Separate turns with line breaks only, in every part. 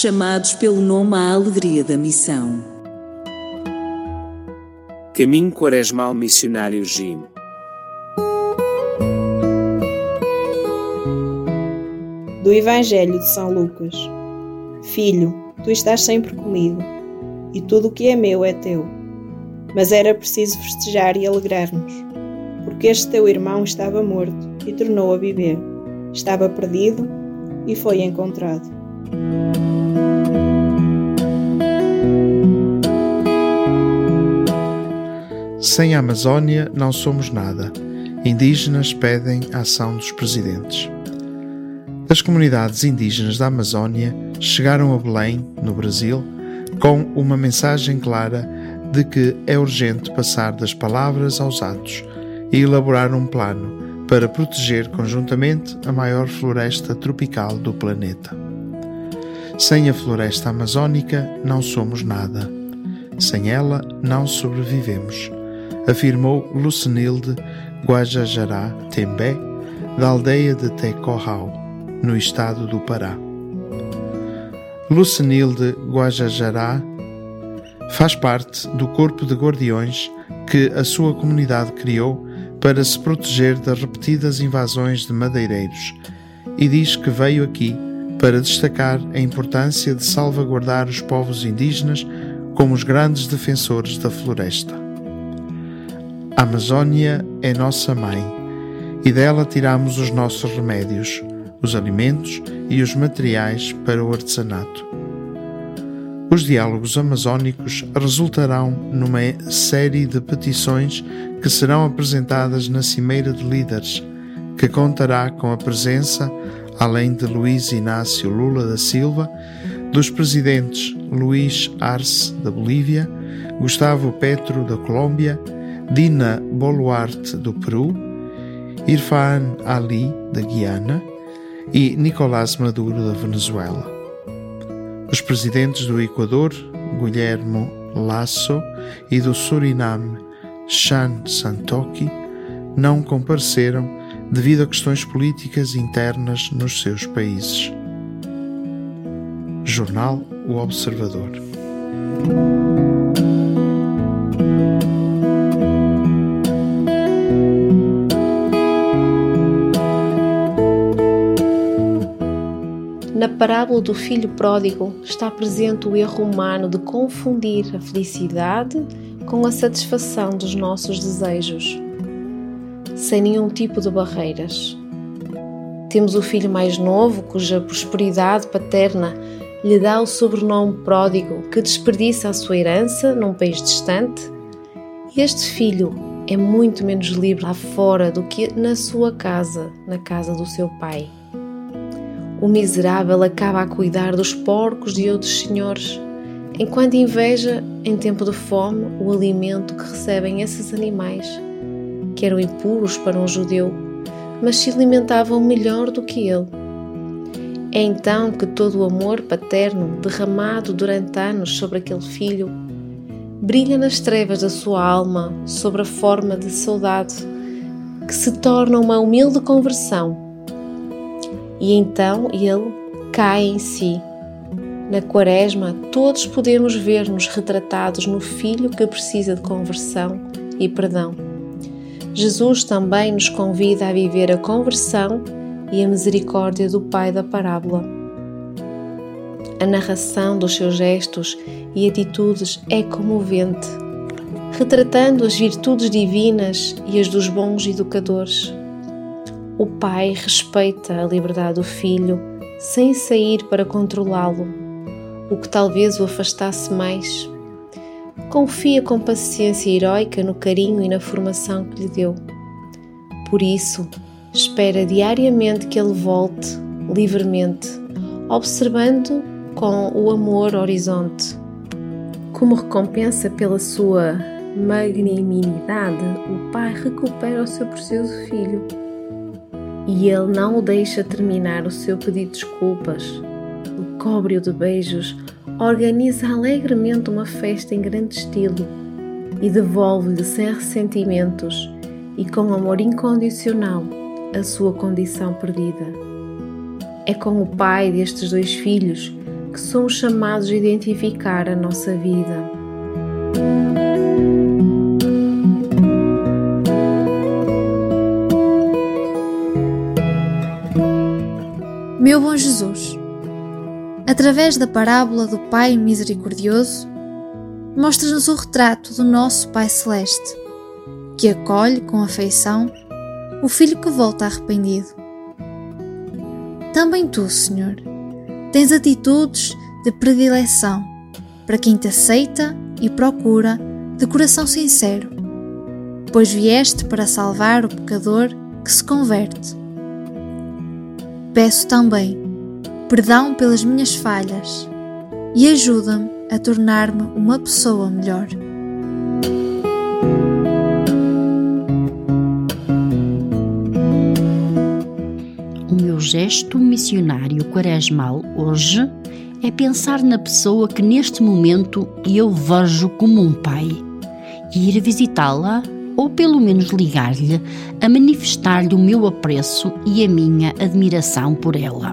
chamados pelo nome à alegria da missão.
Caminho Quaresmal Missionário Jim.
Do Evangelho de São Lucas. Filho, tu estás sempre comigo, e tudo o que é meu é teu. Mas era preciso festejar e alegrar-nos, porque este teu irmão estava morto e tornou a viver, estava perdido e foi encontrado.
Sem a Amazónia não somos nada. Indígenas pedem a ação dos presidentes. As comunidades indígenas da Amazónia chegaram a Belém, no Brasil, com uma mensagem clara de que é urgente passar das palavras aos atos e elaborar um plano para proteger conjuntamente a maior floresta tropical do planeta. Sem a floresta amazónica não somos nada. Sem ela não sobrevivemos, afirmou Lucenilde Guajajará Tembé, da aldeia de Tecorral, no estado do Pará. Lucenilde Guajajará faz parte do corpo de guardiões que a sua comunidade criou para se proteger das repetidas invasões de madeireiros e diz que veio aqui para destacar a importância de salvaguardar os povos indígenas como os grandes defensores da floresta. A Amazônia é nossa mãe e dela tiramos os nossos remédios, os alimentos e os materiais para o artesanato. Os diálogos amazónicos resultarão numa série de petições que serão apresentadas na Cimeira de Líderes, que contará com a presença além de Luiz Inácio Lula da Silva, dos presidentes Luiz Arce da Bolívia, Gustavo Petro da Colômbia, Dina Boluarte do Peru, Irfan Ali da Guiana e Nicolás Maduro da Venezuela. Os presidentes do Equador, Guilhermo Lasso, e do Suriname, Chan Santoki, não compareceram devido a questões políticas internas nos seus países. Jornal O Observador.
Parábola do filho pródigo está presente o erro humano de confundir a felicidade com a satisfação dos nossos desejos sem nenhum tipo de barreiras. Temos o filho mais novo, cuja prosperidade paterna lhe dá o sobrenome pródigo, que desperdiça a sua herança num país distante. E este filho é muito menos livre lá fora do que na sua casa, na casa do seu pai. O miserável acaba a cuidar dos porcos de outros senhores, enquanto inveja, em tempo de fome, o alimento que recebem esses animais que eram impuros para um judeu, mas se alimentavam melhor do que ele. É então que todo o amor paterno derramado durante anos sobre aquele filho brilha nas trevas da sua alma sob a forma de saudade, que se torna uma humilde conversão. E então ele cai em si. Na Quaresma, todos podemos ver-nos retratados no filho que precisa de conversão e perdão. Jesus também nos convida a viver a conversão e a misericórdia do Pai da parábola. A narração dos seus gestos e atitudes é comovente, retratando as virtudes divinas e as dos bons educadores. O pai respeita a liberdade do filho sem sair para controlá-lo, o que talvez o afastasse mais confia com paciência heroica no carinho e na formação que lhe deu. Por isso, espera diariamente que ele volte livremente, observando com o amor horizonte. Como recompensa pela sua magnanimidade, o pai recupera o seu precioso filho e ele não o deixa terminar o seu pedido de desculpas. O cobre-o de beijos, organiza alegremente uma festa em grande estilo e devolve-lhe sem ressentimentos e com amor incondicional a sua condição perdida. É com o pai destes dois filhos que somos chamados a identificar a nossa vida.
Meu bom Jesus, através da parábola do Pai Misericordioso, mostras-nos o retrato do nosso Pai Celeste, que acolhe com afeição o filho que volta arrependido. Também tu, Senhor, tens atitudes de predileção para quem te aceita e procura de coração sincero, pois vieste para salvar o pecador que se converte. Peço também perdão pelas minhas falhas e ajuda-me a tornar-me uma pessoa melhor.
O meu gesto missionário quaresmal hoje é pensar na pessoa que neste momento eu vejo como um pai e ir visitá-la ou pelo menos ligar-lhe a manifestar-lhe o meu apreço e a minha admiração por ela.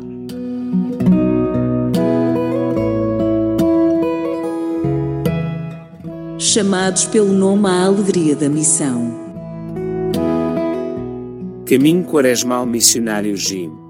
Chamados pelo nome à alegria da missão.
Caminho Quaresmal Missionário Jim